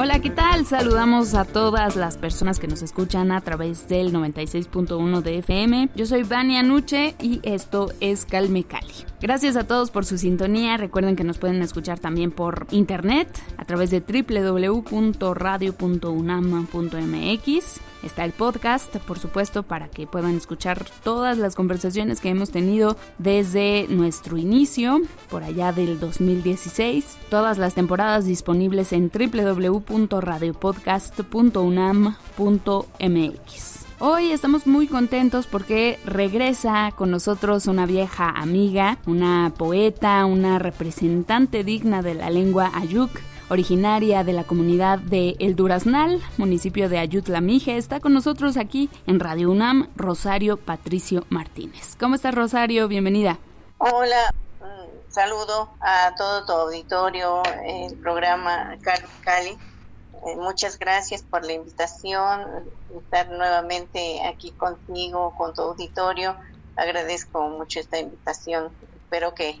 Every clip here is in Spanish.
Hola, ¿qué tal? Saludamos a todas las personas que nos escuchan a través del 96.1 de FM. Yo soy Vania Nuche y esto es Calme Cali. Gracias a todos por su sintonía. Recuerden que nos pueden escuchar también por internet a través de www.radio.unam.mx. Está el podcast, por supuesto, para que puedan escuchar todas las conversaciones que hemos tenido desde nuestro inicio, por allá del 2016. Todas las temporadas disponibles en www.radiopodcast.unam.mx. Hoy estamos muy contentos porque regresa con nosotros una vieja amiga, una poeta, una representante digna de la lengua ayuk, originaria de la comunidad de El Duraznal, municipio de Ayutla Mije. Está con nosotros aquí en Radio UNAM, Rosario Patricio Martínez. ¿Cómo estás, Rosario? Bienvenida. Hola, saludo a todo tu auditorio, el programa Cali. Eh, muchas gracias por la invitación, estar nuevamente aquí contigo, con tu auditorio. Agradezco mucho esta invitación. Espero que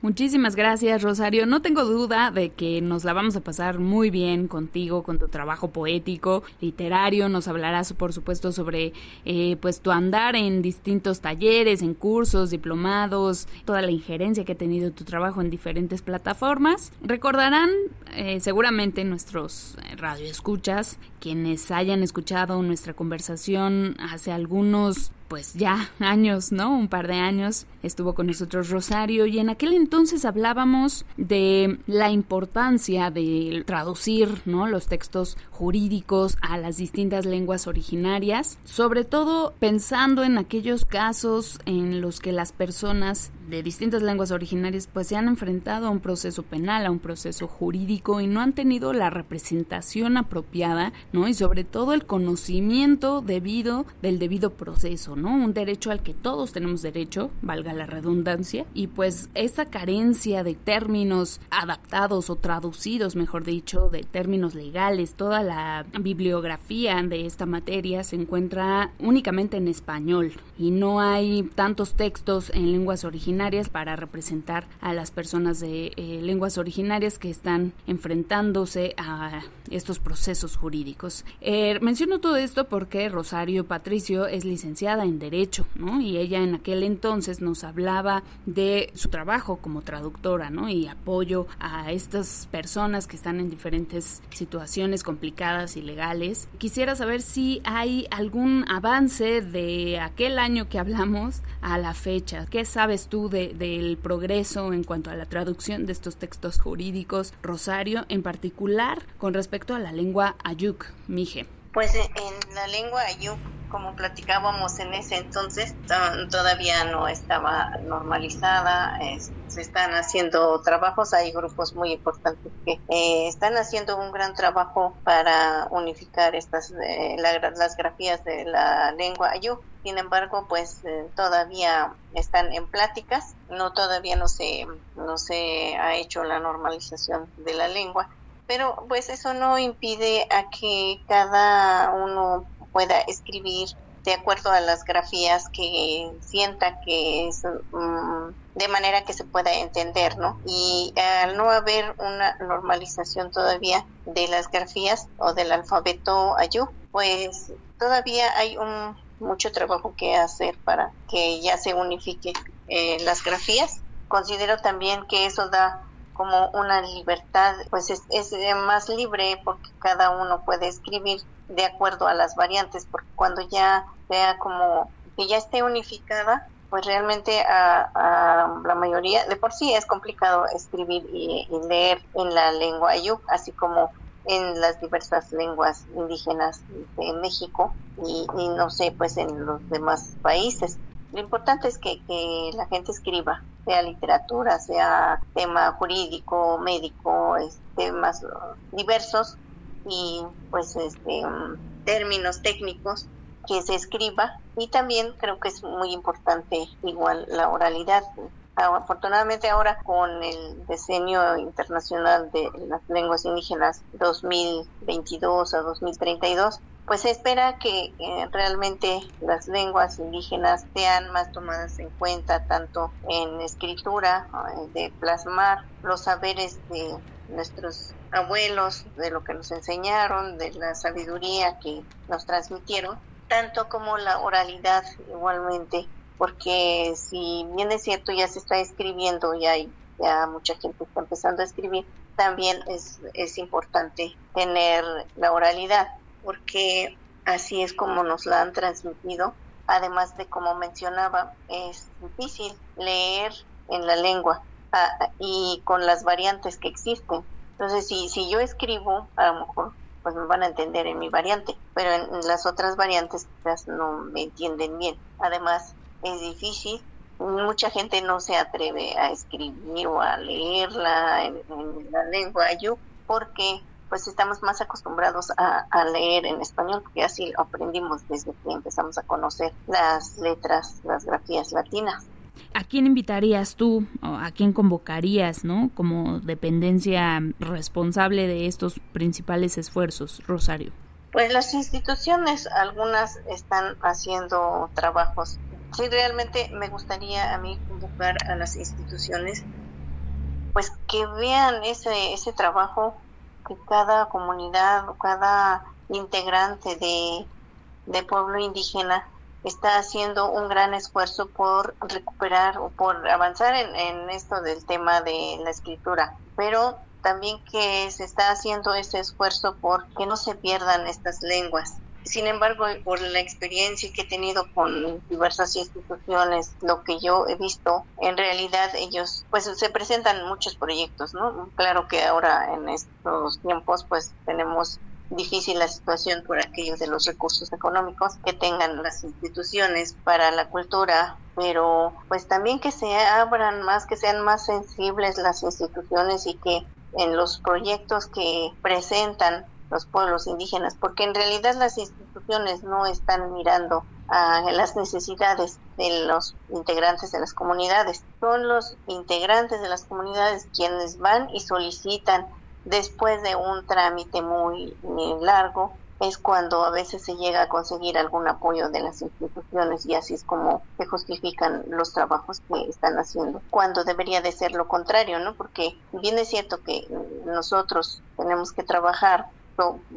Muchísimas gracias, Rosario. No tengo duda de que nos la vamos a pasar muy bien contigo, con tu trabajo poético, literario. Nos hablarás, por supuesto, sobre eh, pues tu andar en distintos talleres, en cursos, diplomados, toda la injerencia que ha tenido tu trabajo en diferentes plataformas. Recordarán eh, seguramente nuestros radioescuchas, quienes hayan escuchado nuestra conversación hace algunos pues ya años, ¿no? Un par de años estuvo con nosotros Rosario y en aquel entonces hablábamos de la importancia de traducir, ¿no? Los textos jurídicos a las distintas lenguas originarias, sobre todo pensando en aquellos casos en los que las personas de distintas lenguas originarias pues se han enfrentado a un proceso penal, a un proceso jurídico y no han tenido la representación apropiada, ¿no? Y sobre todo el conocimiento debido del debido proceso, ¿no? Un derecho al que todos tenemos derecho, valga la redundancia, y pues esa carencia de términos adaptados o traducidos, mejor dicho, de términos legales, toda la bibliografía de esta materia se encuentra únicamente en español y no hay tantos textos en lenguas originarias para representar a las personas de eh, lenguas originarias que están enfrentándose a estos procesos jurídicos. Eh, menciono todo esto porque Rosario Patricio es licenciada en Derecho, ¿no? Y ella en aquel entonces nos hablaba de su trabajo como traductora, ¿no? Y apoyo a estas personas que están en diferentes situaciones complicadas y legales. Quisiera saber si hay algún avance de aquel año que hablamos a la fecha. ¿Qué sabes tú del progreso en cuanto a la traducción de estos textos jurídicos, Rosario, en particular con respecto a la lengua ayuk, mije? Pues en la lengua ayuk como platicábamos en ese entonces, todavía no estaba normalizada, se están haciendo trabajos, hay grupos muy importantes que eh, están haciendo un gran trabajo para unificar estas eh, las grafías de la lengua ayú. Sin embargo, pues eh, todavía están en pláticas, no todavía no se no se ha hecho la normalización de la lengua, pero pues eso no impide a que cada uno pueda escribir de acuerdo a las grafías que sienta que es mm, de manera que se pueda entender, ¿no? Y al no haber una normalización todavía de las grafías o del alfabeto ayú, pues todavía hay un mucho trabajo que hacer para que ya se unifique eh, las grafías. Considero también que eso da como una libertad, pues es, es más libre porque cada uno puede escribir de acuerdo a las variantes, porque cuando ya sea como que ya esté unificada, pues realmente a, la mayoría, de por sí es complicado escribir y, leer en la lengua ayuk, así como en las diversas lenguas indígenas de México y, no sé, pues en los demás países. Lo importante es que, que la gente escriba, sea literatura, sea tema jurídico, médico, temas diversos y pues este términos técnicos que se escriba y también creo que es muy importante igual la oralidad afortunadamente ahora con el diseño internacional de las lenguas indígenas 2022 a 2032 pues se espera que eh, realmente las lenguas indígenas sean más tomadas en cuenta tanto en escritura, eh, de plasmar los saberes de nuestros abuelos, de lo que nos enseñaron, de la sabiduría que nos transmitieron, tanto como la oralidad igualmente, porque si bien es cierto ya se está escribiendo y hay ya mucha gente está empezando a escribir, también es, es importante tener la oralidad porque así es como nos la han transmitido. Además de, como mencionaba, es difícil leer en la lengua ah, y con las variantes que existen. Entonces, si, si yo escribo, a lo mejor pues me van a entender en mi variante, pero en las otras variantes quizás no me entienden bien. Además, es difícil, mucha gente no se atreve a escribir o a leerla en, en la lengua yu porque pues estamos más acostumbrados a, leer en español, porque así aprendimos desde que empezamos a conocer las letras, las grafías latinas. ¿A quién invitarías tú o a quién convocarías, no? Como dependencia responsable de estos principales esfuerzos, Rosario. Pues las instituciones, algunas están haciendo trabajos. Sí, realmente me gustaría a mí convocar a las instituciones, pues que vean ese, ese trabajo que cada comunidad o cada integrante de, pueblo indígena está haciendo un gran esfuerzo por recuperar o por avanzar en, en, esto del tema de la escritura, pero también que se está haciendo ese esfuerzo por que no se pierdan estas lenguas. Sin embargo, por la experiencia que he tenido con diversas instituciones, lo que yo he visto, en realidad ellos, pues se presentan muchos proyectos, ¿no? Claro que ahora en estos tiempos, pues tenemos difícil la situación por aquellos de los recursos económicos que tengan las instituciones para la cultura, pero pues también que se abran más, que sean más sensibles las instituciones y que en los proyectos que presentan los pueblos indígenas, porque en realidad las instituciones no están mirando a las necesidades de los integrantes de las comunidades. Son los integrantes de las comunidades quienes van y solicitan después de un trámite muy largo es cuando a veces se llega a conseguir algún apoyo de las instituciones y así es como se justifican los trabajos que están haciendo, cuando debería de ser lo contrario, ¿no? Porque bien es cierto que nosotros tenemos que trabajar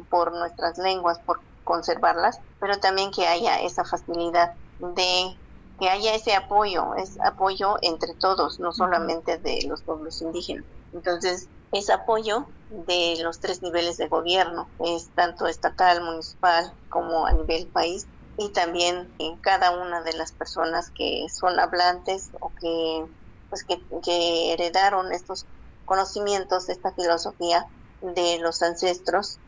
por nuestras lenguas, por conservarlas, pero también que haya esa facilidad de que haya ese apoyo, es apoyo entre todos, no solamente de los pueblos indígenas. Entonces, es apoyo de los tres niveles de gobierno, es tanto estatal, municipal como a nivel país y también en cada una de las personas que son hablantes o que pues que, que heredaron estos conocimientos, esta filosofía de los ancestros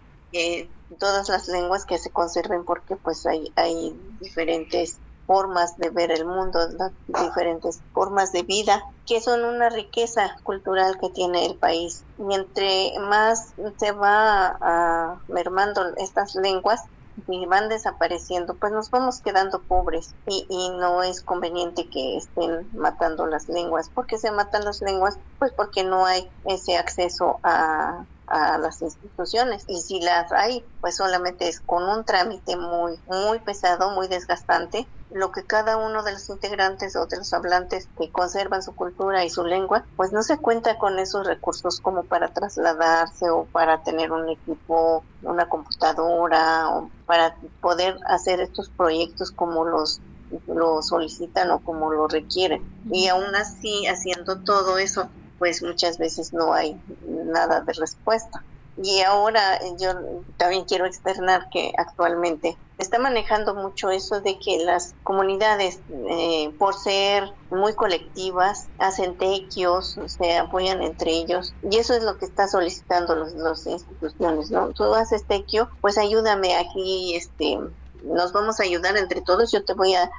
todas las lenguas que se conserven porque pues hay, hay diferentes formas de ver el mundo, diferentes formas de vida, que son una riqueza cultural que tiene el país. Y entre más se va a mermando estas lenguas y van desapareciendo, pues nos vamos quedando pobres y, y no es conveniente que estén matando las lenguas. ¿Por qué se matan las lenguas? Pues porque no hay ese acceso a a las instituciones y si las hay pues solamente es con un trámite muy muy pesado muy desgastante lo que cada uno de los integrantes o de los hablantes que conservan su cultura y su lengua pues no se cuenta con esos recursos como para trasladarse o para tener un equipo una computadora o para poder hacer estos proyectos como los lo solicitan o como lo requieren. Y aún así, haciendo todo eso, pues muchas veces no hay nada de respuesta. Y ahora yo también quiero externar que actualmente está manejando mucho eso de que las comunidades, eh, por ser muy colectivas, hacen tequios, se apoyan entre ellos. Y eso es lo que está solicitando las los instituciones, ¿no? Tú haces tequio, pues ayúdame aquí, este, nos vamos a ayudar entre todos, yo te voy a,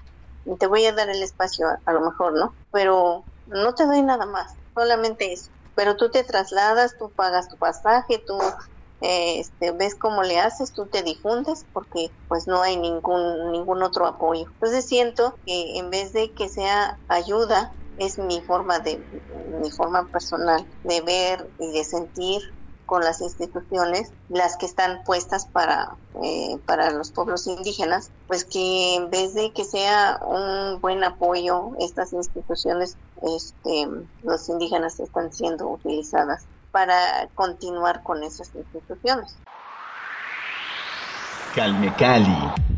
te voy a dar el espacio a lo mejor, ¿no? Pero no te doy nada más, solamente eso pero tú te trasladas, tú pagas tu pasaje, tú eh, este, ves cómo le haces, tú te difundes porque pues no hay ningún, ningún otro apoyo. Entonces siento que en vez de que sea ayuda, es mi forma de, mi forma personal de ver y de sentir con las instituciones, las que están puestas para, eh, para los pueblos indígenas, pues que en vez de que sea un buen apoyo, estas instituciones, este, los indígenas están siendo utilizadas para continuar con esas instituciones. Calme Cali.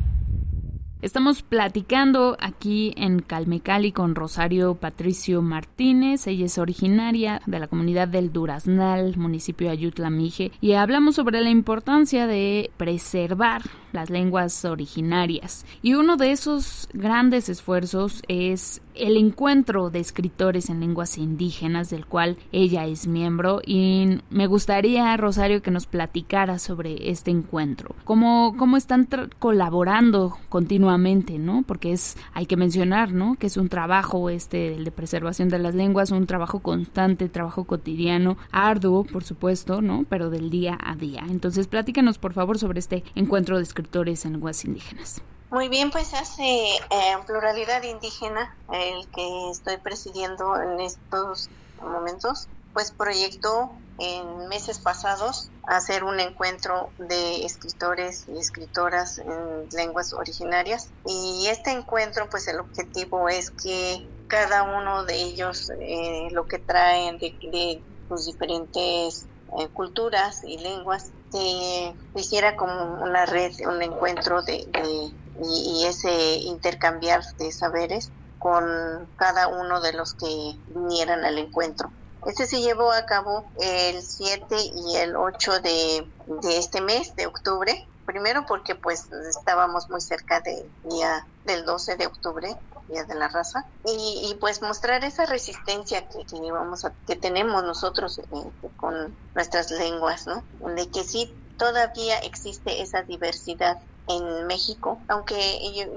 Estamos platicando aquí en Calmecali con Rosario Patricio Martínez. Ella es originaria de la comunidad del Duraznal, municipio de Ayutla Mije, y hablamos sobre la importancia de preservar las lenguas originarias. Y uno de esos grandes esfuerzos es el encuentro de escritores en lenguas indígenas, del cual ella es miembro. Y me gustaría, Rosario, que nos platicara sobre este encuentro. ¿Cómo, cómo están colaborando continuamente, no? Porque es, hay que mencionar, ¿no? Que es un trabajo, este, el de preservación de las lenguas, un trabajo constante, trabajo cotidiano, arduo, por supuesto, ¿no? Pero del día a día. Entonces, platícanos, por favor, sobre este encuentro de escritores en lenguas indígenas. Muy bien, pues hace eh, pluralidad indígena, el que estoy presidiendo en estos momentos, pues proyectó en meses pasados hacer un encuentro de escritores y escritoras en lenguas originarias y este encuentro pues el objetivo es que cada uno de ellos eh, lo que traen de, de sus diferentes eh, culturas y lenguas se hiciera como una red, un encuentro de y, ese intercambiar de saberes con cada uno de los que vinieran al encuentro. Este se llevó a cabo el 7 y el 8 de, de este mes, de octubre, primero porque pues estábamos muy cerca del día del 12 de octubre, Día de la Raza, y, pues mostrar esa resistencia que, que, a, que tenemos nosotros eh, con nuestras lenguas, ¿no? De que sí todavía existe esa diversidad en México, aunque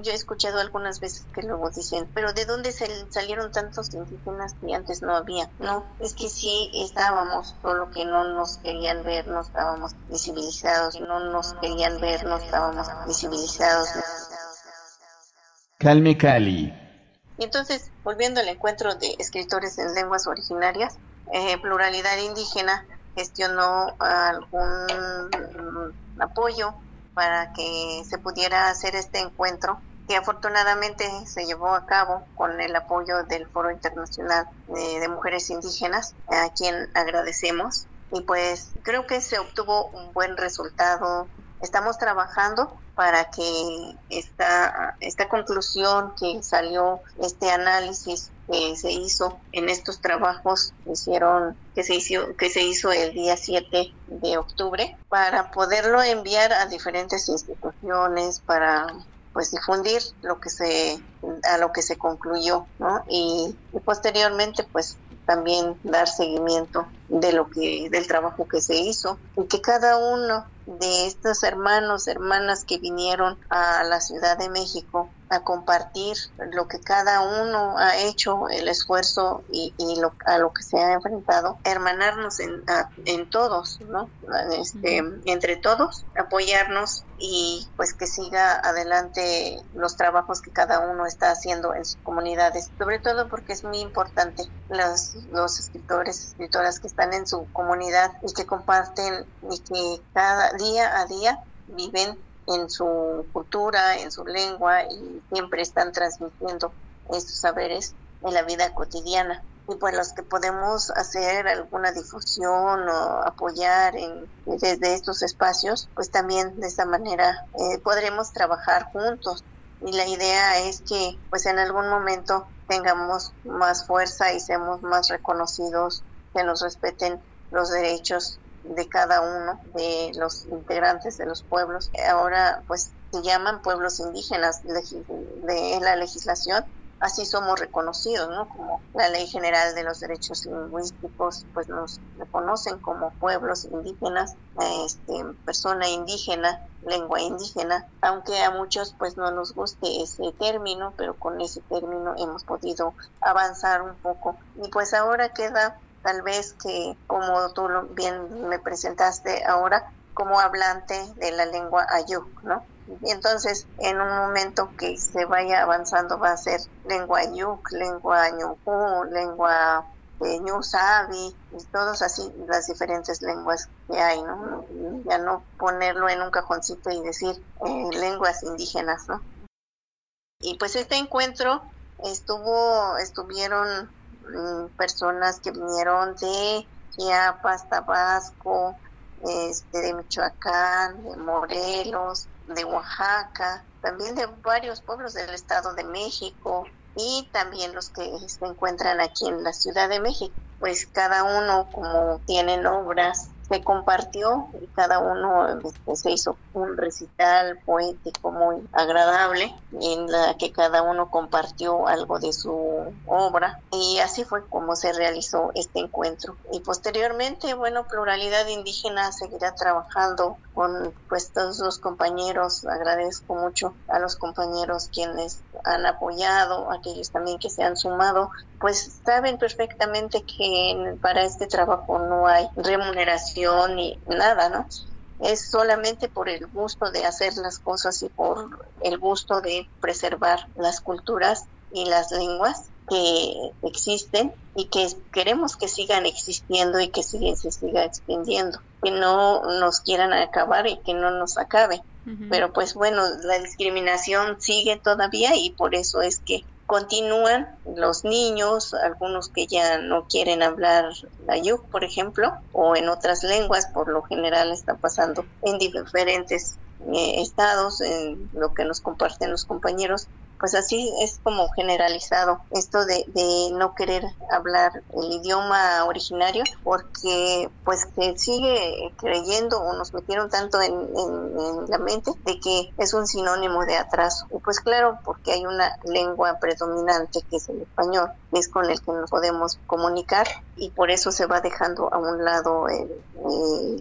yo, he escuchado algunas veces que luego dicen, pero ¿de dónde salieron tantos indígenas que antes no había? No, es que sí estábamos, solo que no nos querían ver, no estábamos visibilizados, no nos querían ver, no estábamos visibilizados. Calme Cali. Y entonces, volviendo al encuentro de escritores en lenguas originarias, eh, Pluralidad Indígena gestionó algún apoyo para que se pudiera hacer este encuentro que afortunadamente se llevó a cabo con el apoyo del Foro Internacional de, Mujeres Indígenas, a quien agradecemos. Y pues creo que se obtuvo un buen resultado. Estamos trabajando para que esta, esta conclusión que salió, este análisis que se hizo en estos trabajos hicieron que se hizo que se hizo el día 7 de octubre para poderlo enviar a diferentes instituciones para pues difundir lo que se a lo que se concluyó ¿no? y, y posteriormente pues también dar seguimiento de lo que del trabajo que se hizo y que cada uno de estos hermanos, hermanas que vinieron a la Ciudad de México a compartir lo que cada uno ha hecho, el esfuerzo y, lo, a lo que se ha enfrentado, hermanarnos en, en todos, ¿no? Este, Entre todos, apoyarnos y pues que siga adelante los trabajos que cada uno está haciendo en sus comunidades, sobre todo porque es muy importante los, los escritores, escritoras que están en su comunidad y que comparten y que cada día a día viven en su cultura, en su lengua y siempre están transmitiendo estos saberes en la vida cotidiana. Y pues los que podemos hacer alguna difusión o apoyar en, desde estos espacios, pues también de esta manera eh, podremos trabajar juntos y la idea es que pues en algún momento tengamos más fuerza y seamos más reconocidos, que nos respeten los derechos de cada uno de los integrantes de los pueblos. Ahora pues se llaman pueblos indígenas de la legislación así somos reconocidos, ¿no? Como la Ley General de los Derechos Lingüísticos, pues nos reconocen como pueblos indígenas, este, persona indígena, lengua indígena, aunque a muchos pues no nos guste ese término, pero con ese término hemos podido avanzar un poco. Y pues ahora queda tal vez que, como tú bien me presentaste ahora, como hablante de la lengua ayuk, ¿no? Entonces, en un momento que se vaya avanzando, va a ser lengua yuk, lengua ñujú, lengua eh, y todos así, las diferentes lenguas que hay, ¿no? Ya no ponerlo en un cajoncito y decir eh, lenguas indígenas, ¿no? Y pues este encuentro estuvo, estuvieron personas que vinieron de Chiapas, Tabasco, este, de Michoacán, de Morelos, de Oaxaca, también de varios pueblos del Estado de México y también los que se encuentran aquí en la Ciudad de México. Pues cada uno como tienen obras se compartió y cada uno este, se hizo un recital poético muy agradable en la que cada uno compartió algo de su obra. Y así fue como se realizó este encuentro. Y posteriormente bueno pluralidad indígena seguirá trabajando con pues todos los compañeros. Agradezco mucho a los compañeros quienes han apoyado aquellos también que se han sumado. Pues saben perfectamente que para este trabajo no hay remuneración ni nada, ¿no? Es solamente por el gusto de hacer las cosas y por el gusto de preservar las culturas y las lenguas que existen y que queremos que sigan existiendo y que se siga extendiendo, que no nos quieran acabar y que no nos acabe. Pero pues bueno, la discriminación sigue todavía y por eso es que continúan los niños, algunos que ya no quieren hablar la yuk, por ejemplo, o en otras lenguas, por lo general está pasando en diferentes eh, estados, en lo que nos comparten los compañeros, pues así es como generalizado esto de, no querer hablar el idioma originario porque pues se sigue creyendo o nos metieron tanto en, la mente de que es un sinónimo de atraso. Y pues claro porque hay una lengua predominante que es el español es con el que nos podemos comunicar y por eso se va dejando a un lado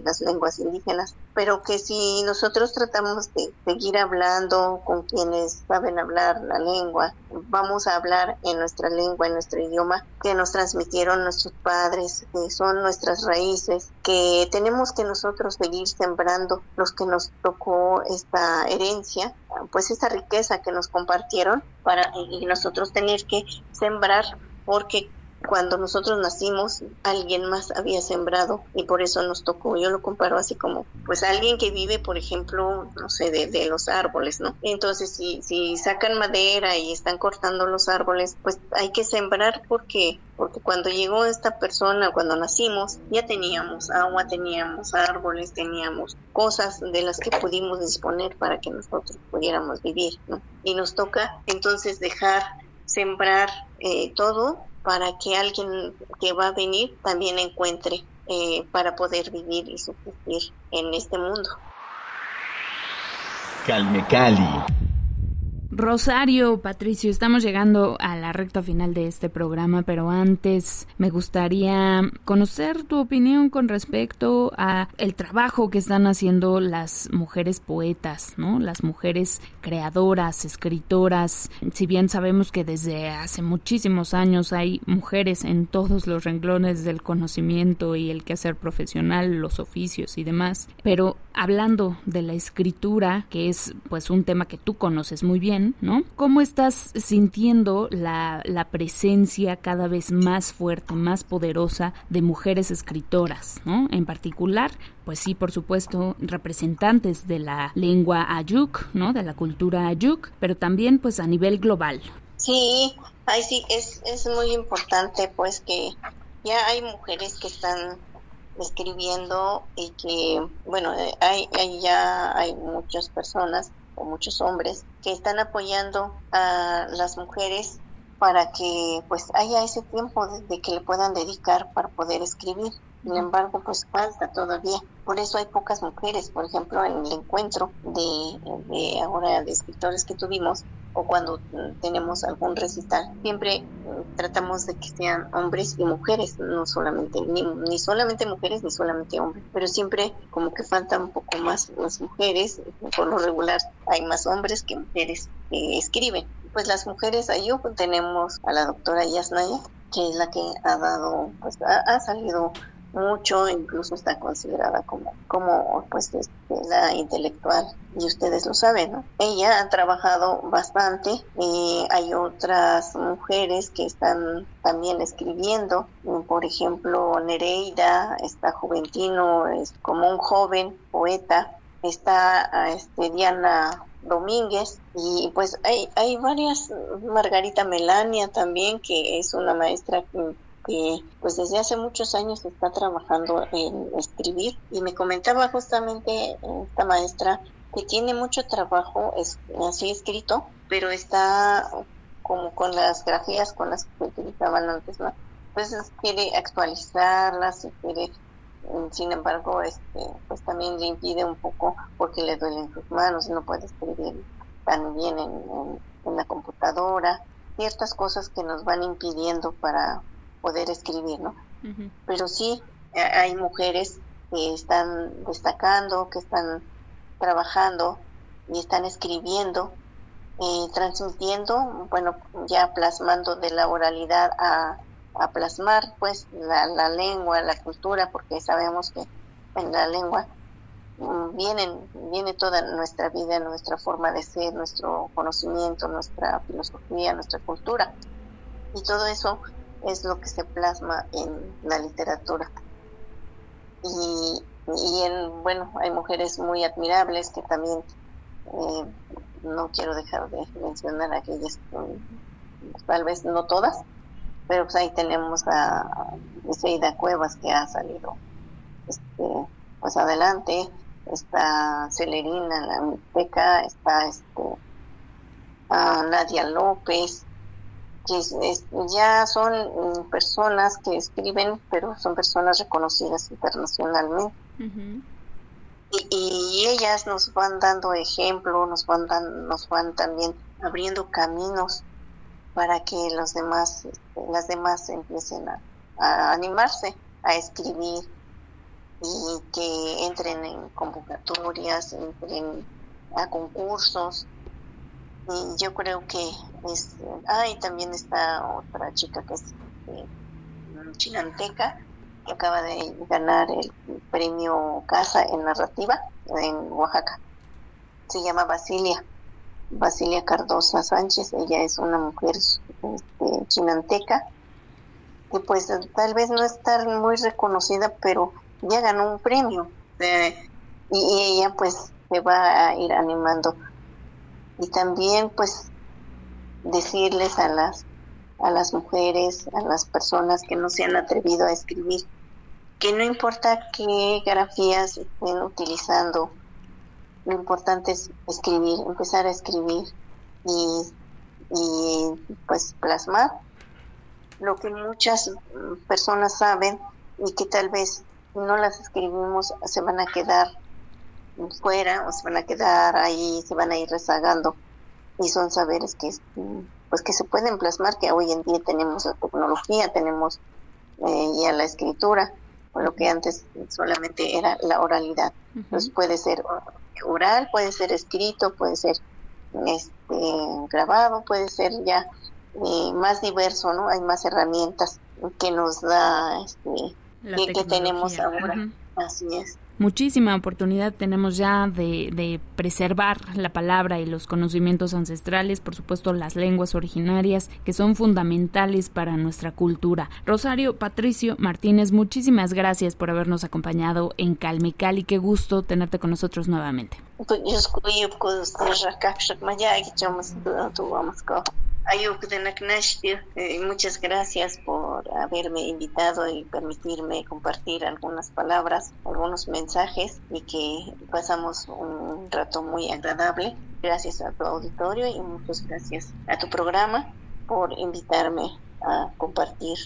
las lenguas indígenas pero que si nosotros tratamos de seguir hablando con quienes saben hablar la lengua, vamos a hablar en nuestra lengua, en nuestro idioma que nos transmitieron nuestros padres, que son nuestras raíces, que tenemos que nosotros seguir sembrando los que nos tocó esta herencia, pues esta riqueza que nos compartieron para y nosotros tener que sembrar porque cuando nosotros nacimos alguien más había sembrado y por eso nos tocó. Yo lo comparo así como, pues alguien que vive, por ejemplo, no sé, de, de los árboles, ¿no? Entonces, si, si sacan madera y están cortando los árboles, pues hay que sembrar porque porque cuando llegó esta persona, cuando nacimos, ya teníamos agua, teníamos árboles, teníamos cosas de las que pudimos disponer para que nosotros pudiéramos vivir, ¿no? Y nos toca entonces dejar sembrar eh, todo para que alguien que va a venir también encuentre eh, para poder vivir y subsistir en este mundo. Calme Cali. Rosario, Patricio, estamos llegando a la recta final de este programa, pero antes me gustaría conocer tu opinión con respecto a el trabajo que están haciendo las mujeres poetas, ¿no? Las mujeres creadoras, escritoras. Si bien sabemos que desde hace muchísimos años hay mujeres en todos los renglones del conocimiento y el quehacer profesional, los oficios y demás, pero hablando de la escritura, que es pues un tema que tú conoces muy bien, ¿no? ¿Cómo estás sintiendo la, la presencia cada vez más fuerte, más poderosa de mujeres escritoras, ¿no? En particular, pues sí, por supuesto, representantes de la lengua ayuk, ¿no? De la cultura ayuk, pero también pues a nivel global. Sí, ahí sí, es, es muy importante pues que ya hay mujeres que están escribiendo y que, bueno, hay, hay ya hay muchas personas o muchos hombres que están apoyando a las mujeres para que pues haya ese tiempo de, que le puedan dedicar para poder escribir. Sin embargo, pues falta todavía. Por eso hay pocas mujeres. Por ejemplo, en el encuentro de, de ahora de escritores que tuvimos, o cuando tenemos algún recital, siempre mm, tratamos de que sean hombres y mujeres, no solamente, ni, ni solamente mujeres ni solamente hombres, pero siempre como que faltan un poco más las mujeres, por lo regular hay más hombres que mujeres que escriben. Pues las mujeres, ahí tenemos a la doctora Yasnaya, que es la que ha dado, pues ha salido mucho, incluso está considerada como, como pues este, la intelectual y ustedes lo saben, ¿no? Ella ha trabajado bastante y hay otras mujeres que están también escribiendo, por ejemplo Nereida, está Juventino, es como un joven poeta, está este, Diana Domínguez y pues hay, hay varias, Margarita Melania también, que es una maestra que que pues desde hace muchos años está trabajando en escribir y me comentaba justamente esta maestra que tiene mucho trabajo así escrito, pero está como con las grafías con las que utilizaban antes, ¿no? Pues quiere actualizarlas y quiere, sin embargo, este, pues también le impide un poco porque le duelen sus manos, no puede escribir tan bien en, en la computadora, ciertas cosas que nos van impidiendo para poder escribir, ¿no? Pero sí eh, hay mujeres que están destacando, que están trabajando y están escribiendo, y eh, transmitiendo, bueno, ya plasmando de la oralidad a, a plasmar pues la, la, lengua, la cultura, porque sabemos que en la lengua mm, vienen, viene toda nuestra vida, nuestra forma de ser, nuestro conocimiento, nuestra filosofía, nuestra cultura. Y todo eso es lo que se plasma en la literatura. Y, y en, bueno, hay mujeres muy admirables que también, eh, no quiero dejar de mencionar aquellas, tal vez no todas, pero pues ahí tenemos a Iseida Cuevas que ha salido este, pues adelante, está Celerina, la Mixteca, está este, a Nadia López, ya son mm, personas que escriben, pero son personas reconocidas internacionalmente. y, ellas nos van dando ejemplo, nos van, nos van también abriendo caminos para que los demás, este, las demás empiecen a, a animarse a escribir y que entren en convocatorias, entren a concursos y yo creo que es ah y también está otra chica que es eh, chinanteca que acaba de ganar el premio Casa en narrativa en Oaxaca. Se llama Basilia Basilia Cardosa Sánchez. Ella es una mujer este, chinanteca y pues tal vez no estar muy reconocida pero ya ganó un premio eh, y ella pues se va a ir animando. Y también pues decirles a las a las mujeres, a las personas que no se han atrevido a escribir, que no importa qué grafías estén utilizando, lo importante es escribir, empezar a escribir y, y pues plasmar lo que muchas personas saben y que tal vez no las escribimos se van a quedar fuera o se van a quedar ahí, se van a ir rezagando y son saberes que pues que se pueden plasmar que hoy en día tenemos la tecnología, tenemos eh, ya la escritura, por lo que antes solamente era la oralidad. Entonces puede ser oral, puede ser escrito, puede ser este grabado, puede ser ya eh, más diverso, ¿no? Hay más herramientas que nos da este que, tenemos ahora. Así es. Muchísima oportunidad tenemos ya de, preservar la palabra y los conocimientos ancestrales, por supuesto las lenguas originarias que son fundamentales para nuestra cultura. Rosario Patricio Martínez, muchísimas gracias por habernos acompañado en Calmical y qué gusto tenerte con nosotros nuevamente. Eh, muchas gracias por haberme invitado y permitirme compartir algunas palabras, algunos mensajes y que pasamos un rato muy agradable. Gracias a tu auditorio y muchas gracias a tu programa por invitarme a compartir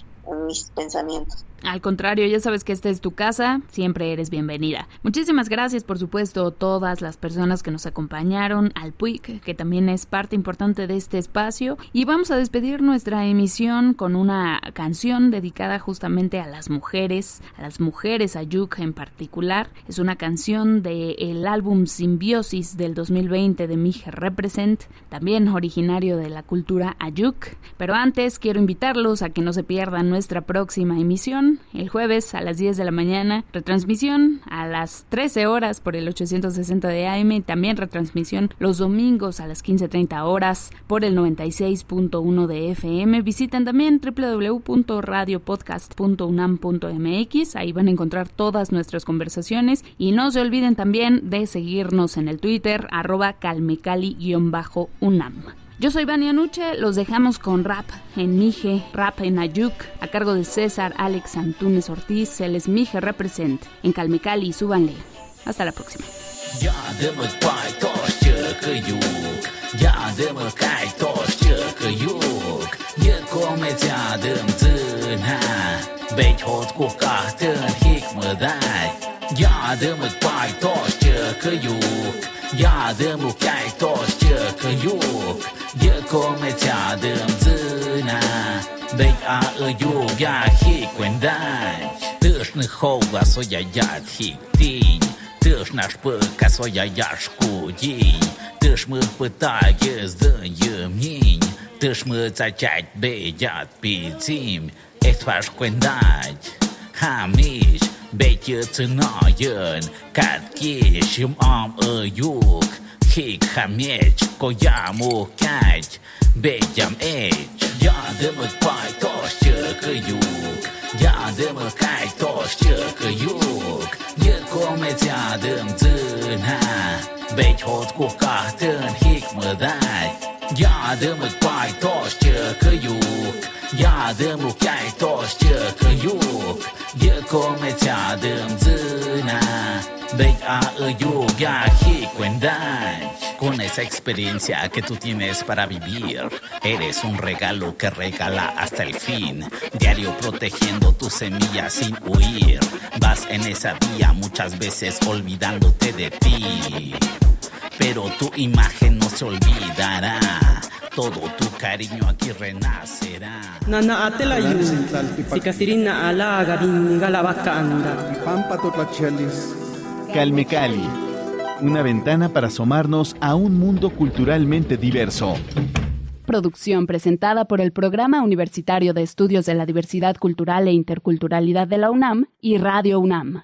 mis pensamientos. Al contrario, ya sabes que esta es tu casa, siempre eres bienvenida. Muchísimas gracias, por supuesto, a todas las personas que nos acompañaron, al PUIC, que también es parte importante de este espacio, y vamos a despedir nuestra emisión con una canción dedicada justamente a las mujeres, a las mujeres Ayuk en particular. Es una canción del álbum Simbiosis del 2020 de Mije Represent, también originario de la cultura Ayuk. Pero antes quiero invitarlos a que no se pierdan nuestra próxima emisión el jueves a las 10 de la mañana, retransmisión a las 13 horas por el 860 de AM también retransmisión los domingos a las 15.30 horas por el 96.1 de FM. Visiten también www.radiopodcast.unam.mx, ahí van a encontrar todas nuestras conversaciones y no se olviden también de seguirnos en el Twitter arroba calmecali-unam. Yo soy Vania Nuche, los dejamos con rap en Mije, rap en Ayuk, a cargo de César Alex Antunes Ortiz, el es Mije Represent, en Calmecali, súbanle. Hasta la próxima. yardım muhtaç çıkı yok Yıkılmayacağım zına Dek ağı yok ya hiç kwenday Tışnych ola soya yad hiç din Тиш наш пика своя яшку дінь. Тиш ми питає здаємнінь Тиш ми цачать бедять підзім Ех тваш квендать Хаміч beetje te naaien. Kad későm am a lyuk, kék ha megy, kojámó kágy, begyem egy. Jadem a pajtos csökölyük, jadem a kájtos csökölyük, gyilkom egy jadem tűnhá, begy hot kokátön hikmadágy. Jadem a pajtos csökölyük, jadem a kájtos csökölyük, toş çıkı yuk Yıkomet yadım zına Con esa experiencia que tú tienes para vivir, eres un regalo que regala hasta el fin. Diario protegiendo tu semilla sin huir. Vas en esa vía muchas veces olvidándote de ti. Pero tu imagen no se olvidará. Todo tu cariño aquí renacerá. Nana atela yu, sikasirina ala gabin galabakanda. Pampa totlachelis. Calme Cali, una ventana para asomarnos a un mundo culturalmente diverso. Producción presentada por el Programa Universitario de Estudios de la Diversidad Cultural e Interculturalidad de la UNAM y Radio UNAM.